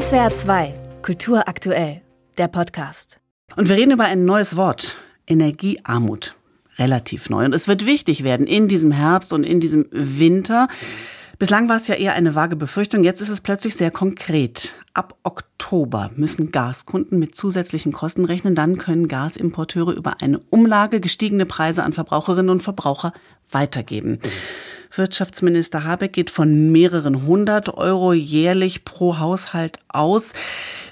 SWR 2, Kultur aktuell, der Podcast. Und wir reden über ein neues Wort, Energiearmut. Relativ neu. Und es wird wichtig werden in diesem Herbst und in diesem Winter. Bislang war es ja eher eine vage Befürchtung, jetzt ist es plötzlich sehr konkret. Ab Oktober müssen Gaskunden mit zusätzlichen Kosten rechnen, dann können Gasimporteure über eine Umlage gestiegene Preise an Verbraucherinnen und Verbraucher weitergeben. Wirtschaftsminister Habeck geht von mehreren hundert Euro jährlich pro Haushalt aus.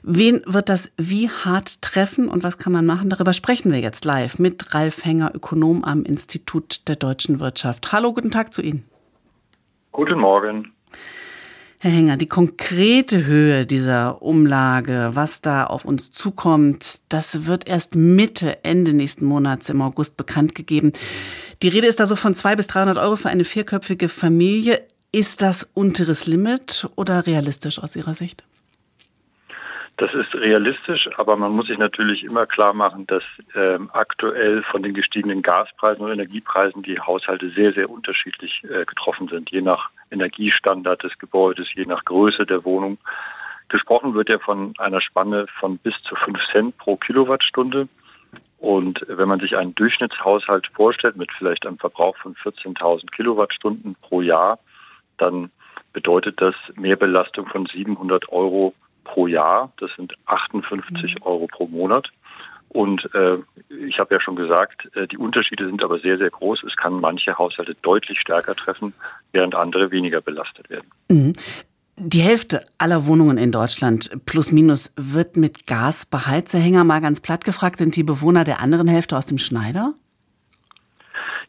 Wen wird das wie hart treffen und was kann man machen? Darüber sprechen wir jetzt live mit Ralf Henger, Ökonom am Institut der deutschen Wirtschaft. Hallo, guten Tag zu Ihnen. Guten Morgen. Herr Henger, die konkrete Höhe dieser Umlage, was da auf uns zukommt, das wird erst Mitte, Ende nächsten Monats im August bekannt gegeben. Die Rede ist also von 200 bis 300 Euro für eine vierköpfige Familie. Ist das unteres Limit oder realistisch aus Ihrer Sicht? Das ist realistisch, aber man muss sich natürlich immer klar machen, dass ähm, aktuell von den gestiegenen Gaspreisen und Energiepreisen die Haushalte sehr, sehr unterschiedlich äh, getroffen sind, je nach Energiestandard des Gebäudes, je nach Größe der Wohnung. Gesprochen wird ja von einer Spanne von bis zu 5 Cent pro Kilowattstunde. Und wenn man sich einen Durchschnittshaushalt vorstellt mit vielleicht einem Verbrauch von 14.000 Kilowattstunden pro Jahr, dann bedeutet das Mehrbelastung von 700 Euro pro Jahr. Das sind 58 mhm. Euro pro Monat. Und äh, ich habe ja schon gesagt, äh, die Unterschiede sind aber sehr, sehr groß. Es kann manche Haushalte deutlich stärker treffen, während andere weniger belastet werden. Mhm. Die Hälfte aller Wohnungen in Deutschland plus minus wird mit Gas beheizt. Hänger, mal ganz platt gefragt, sind die Bewohner der anderen Hälfte aus dem Schneider?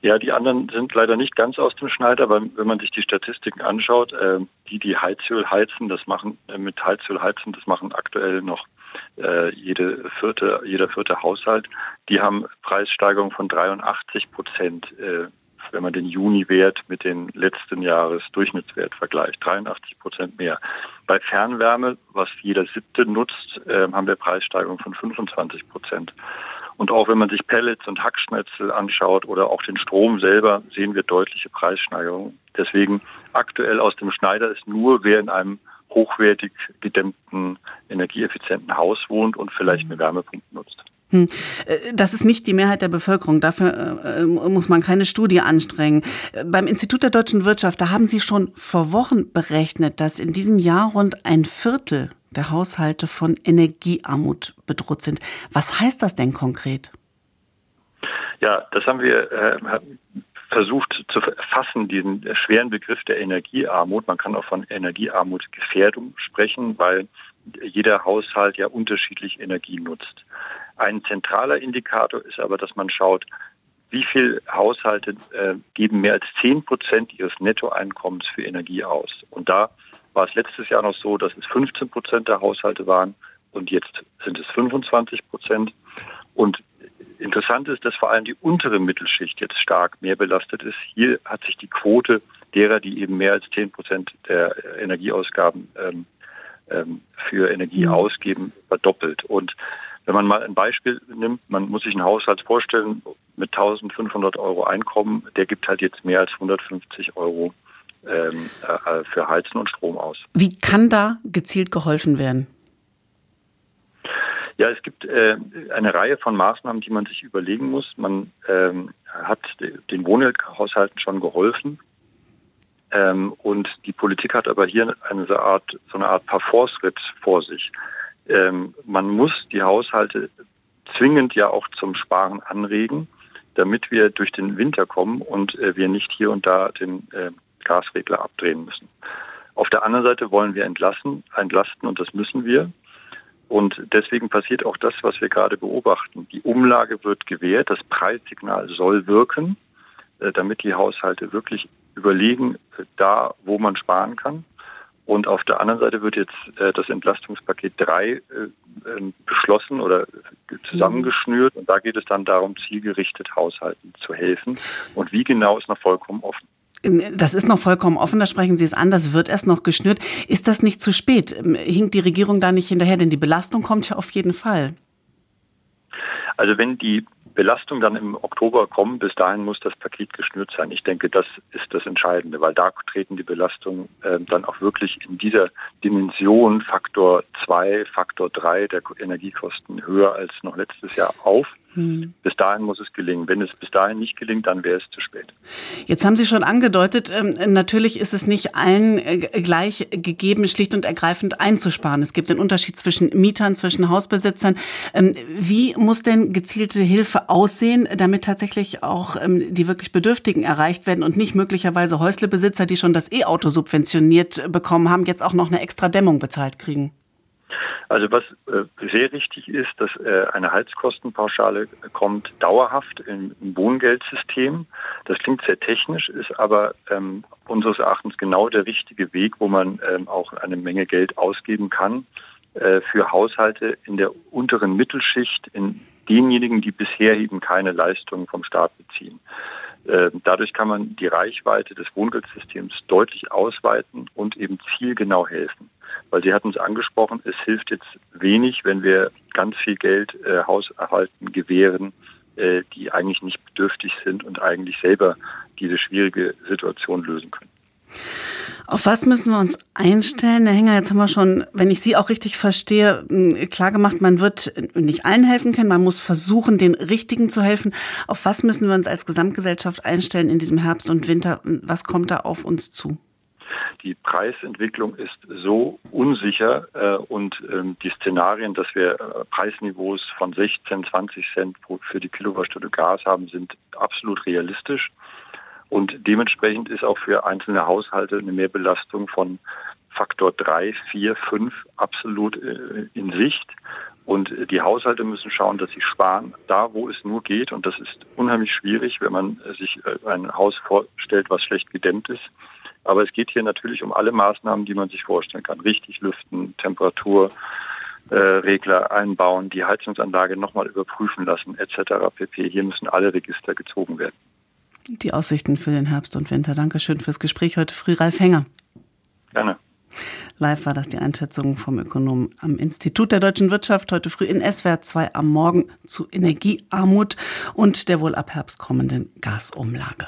Ja, die anderen sind leider nicht ganz aus dem Schneider, weil wenn man sich die Statistiken anschaut, äh, die, die Heizöl heizen, das machen äh, mit Heizöl heizen, das machen aktuell noch äh, jede vierte, jeder vierte Haushalt. Die haben Preissteigerung von 83 Prozent, äh, wenn man den Juni-Wert mit den letzten Jahres Durchschnittswert vergleicht. 83 Prozent mehr. Bei Fernwärme, was jeder siebte nutzt, äh, haben wir Preissteigerung von 25 Prozent. Und auch wenn man sich Pellets und Hackschnetzel anschaut oder auch den Strom selber, sehen wir deutliche Preissteigerungen. Deswegen aktuell aus dem Schneider ist nur, wer in einem hochwertig gedämmten, energieeffizienten Haus wohnt und vielleicht eine Wärmepumpe nutzt. Hm. Äh, das ist nicht die Mehrheit der Bevölkerung. Dafür äh, muss man keine Studie anstrengen. Beim Institut der deutschen Wirtschaft, da haben Sie schon vor Wochen berechnet, dass in diesem Jahr rund ein Viertel der Haushalte von Energiearmut bedroht sind. Was heißt das denn konkret? Ja, das haben wir äh, versucht zu erfassen, diesen schweren Begriff der Energiearmut. Man kann auch von Energiearmutgefährdung sprechen, weil jeder Haushalt ja unterschiedlich Energie nutzt. Ein zentraler Indikator ist aber, dass man schaut, wie viele Haushalte äh, geben mehr als zehn Prozent ihres Nettoeinkommens für Energie aus. Und da war es letztes Jahr noch so, dass es 15 Prozent der Haushalte waren und jetzt sind es 25 Prozent. Und interessant ist, dass vor allem die untere Mittelschicht jetzt stark mehr belastet ist. Hier hat sich die Quote derer, die eben mehr als 10 Prozent der Energieausgaben ähm, ähm, für Energie mhm. ausgeben, verdoppelt. Und wenn man mal ein Beispiel nimmt, man muss sich einen Haushalt vorstellen mit 1500 Euro Einkommen, der gibt halt jetzt mehr als 150 Euro ähm, äh, für Heizen und Strom aus. Wie kann da gezielt geholfen werden? Ja, es gibt äh, eine Reihe von Maßnahmen, die man sich überlegen muss. Man ähm, hat den Wohnhaushalten schon geholfen. Ähm, und die Politik hat aber hier eine so, Art, so eine Art Parforce-Ritt vor sich. Ähm, man muss die Haushalte zwingend ja auch zum Sparen anregen, damit wir durch den Winter kommen und äh, wir nicht hier und da den äh, Gasregler abdrehen müssen. Auf der anderen Seite wollen wir entlassen, entlasten und das müssen wir. Und deswegen passiert auch das, was wir gerade beobachten. Die Umlage wird gewährt, das Preissignal soll wirken, äh, damit die Haushalte wirklich überlegen, äh, da, wo man sparen kann. Und auf der anderen Seite wird jetzt äh, das Entlastungspaket 3 äh, ähm, beschlossen oder zusammengeschnürt. Und da geht es dann darum, zielgerichtet Haushalten zu helfen. Und wie genau ist noch vollkommen offen. Das ist noch vollkommen offen, da sprechen Sie es an, das wird erst noch geschnürt. Ist das nicht zu spät? Hinkt die Regierung da nicht hinterher? Denn die Belastung kommt ja auf jeden Fall. Also wenn die Belastung dann im Oktober kommen, bis dahin muss das Paket geschnürt sein. Ich denke, das ist das Entscheidende, weil da treten die Belastungen äh, dann auch wirklich in dieser Dimension Faktor 2, Faktor 3 der Energiekosten höher als noch letztes Jahr auf. Hm. Bis dahin muss es gelingen. Wenn es bis dahin nicht gelingt, dann wäre es zu spät. Jetzt haben Sie schon angedeutet, ähm, natürlich ist es nicht allen äh, gleich gegeben, schlicht und ergreifend einzusparen. Es gibt einen Unterschied zwischen Mietern, zwischen Hausbesitzern. Ähm, wie muss denn gezielte Hilfe aussehen, damit tatsächlich auch ähm, die wirklich Bedürftigen erreicht werden und nicht möglicherweise Häuslebesitzer, die schon das E-Auto subventioniert bekommen haben, jetzt auch noch eine extra Dämmung bezahlt kriegen? Also was äh, sehr richtig ist, dass äh, eine Heizkostenpauschale kommt dauerhaft im, Wohngeldsystem. Das klingt sehr technisch, ist aber ähm, unseres Erachtens genau der richtige Weg, wo man ähm, auch eine Menge Geld ausgeben kann äh, für Haushalte in der unteren Mittelschicht, in denjenigen, die bisher eben keine Leistungen vom Staat beziehen. Ähm, dadurch kann man die Reichweite des Wohngeldsystems deutlich ausweiten und eben zielgenau helfen. Weil Sie hatten es angesprochen, es hilft jetzt wenig, wenn wir ganz viel Geld äh, Haushalten gewähren, äh, die eigentlich nicht bedürftig sind und eigentlich selber diese schwierige Situation lösen können. Auf was müssen wir uns einstellen? Herr Hänger, jetzt haben wir schon, wenn ich Sie auch richtig verstehe, klar gemacht, man wird nicht allen helfen können, man muss versuchen, den Richtigen zu helfen. Auf was müssen wir uns als Gesamtgesellschaft einstellen in diesem Herbst und Winter? Was kommt da auf uns zu? Die Preisentwicklung ist so unsicher äh, und ähm, die Szenarien, dass wir äh, Preisniveaus von 16, 20 Cent pro, für die Kilowattstunde Gas haben, sind absolut realistisch. Und dementsprechend ist auch für einzelne Haushalte eine Mehrbelastung von Faktor 3, 4, 5 absolut äh, in Sicht. Und die Haushalte müssen schauen, dass sie sparen, da wo es nur geht. Und das ist unheimlich schwierig, wenn man sich äh, ein Haus vorstellt, was schlecht gedämmt ist. Aber es geht hier natürlich um alle Maßnahmen, die man sich vorstellen kann. Richtig lüften, Temperatur, äh, einbauen, die Heizungsanlage nochmal überprüfen lassen, etc. pp. Hier müssen alle Register gezogen werden. Die Aussichten für den Herbst und Winter. Dankeschön fürs Gespräch heute früh, Ralf Hänger. Gerne. Live war das die Einschätzung vom Ökonom am Institut der deutschen Wirtschaft heute früh in SWR 2 am Morgen zu Energiearmut und der wohl ab Herbst kommenden Gasumlage.